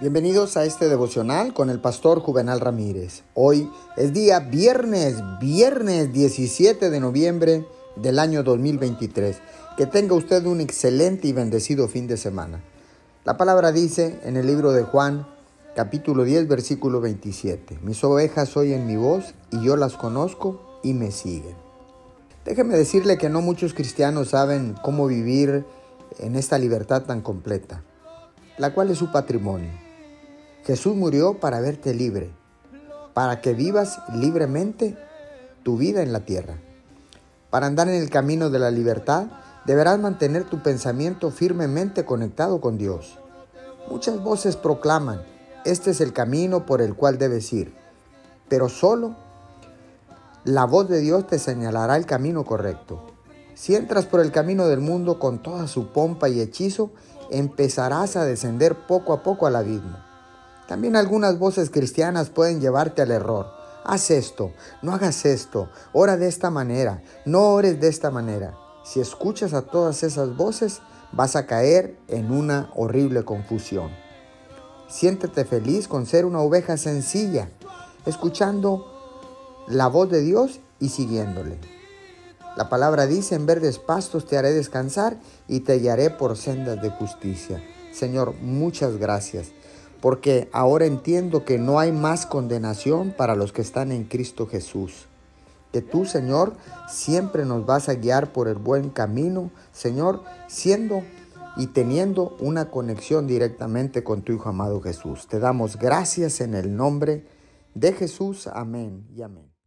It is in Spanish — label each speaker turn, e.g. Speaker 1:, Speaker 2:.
Speaker 1: Bienvenidos a este devocional con el pastor Juvenal Ramírez. Hoy es día viernes, viernes 17 de noviembre del año 2023. Que tenga usted un excelente y bendecido fin de semana. La palabra dice en el libro de Juan, capítulo 10, versículo 27. Mis ovejas oyen mi voz y yo las conozco y me siguen. Déjeme decirle que no muchos cristianos saben cómo vivir en esta libertad tan completa, la cual es su patrimonio. Jesús murió para verte libre, para que vivas libremente tu vida en la tierra. Para andar en el camino de la libertad, deberás mantener tu pensamiento firmemente conectado con Dios. Muchas voces proclaman, este es el camino por el cual debes ir, pero solo la voz de Dios te señalará el camino correcto. Si entras por el camino del mundo con toda su pompa y hechizo, empezarás a descender poco a poco al abismo. También algunas voces cristianas pueden llevarte al error. Haz esto, no hagas esto, ora de esta manera, no ores de esta manera. Si escuchas a todas esas voces, vas a caer en una horrible confusión. Siéntete feliz con ser una oveja sencilla, escuchando la voz de Dios y siguiéndole. La palabra dice, en verdes pastos te haré descansar y te guiaré por sendas de justicia. Señor, muchas gracias porque ahora entiendo que no hay más condenación para los que están en Cristo Jesús. Que tú, Señor, siempre nos vas a guiar por el buen camino, Señor, siendo y teniendo una conexión directamente con tu Hijo amado Jesús. Te damos gracias en el nombre de Jesús. Amén y amén.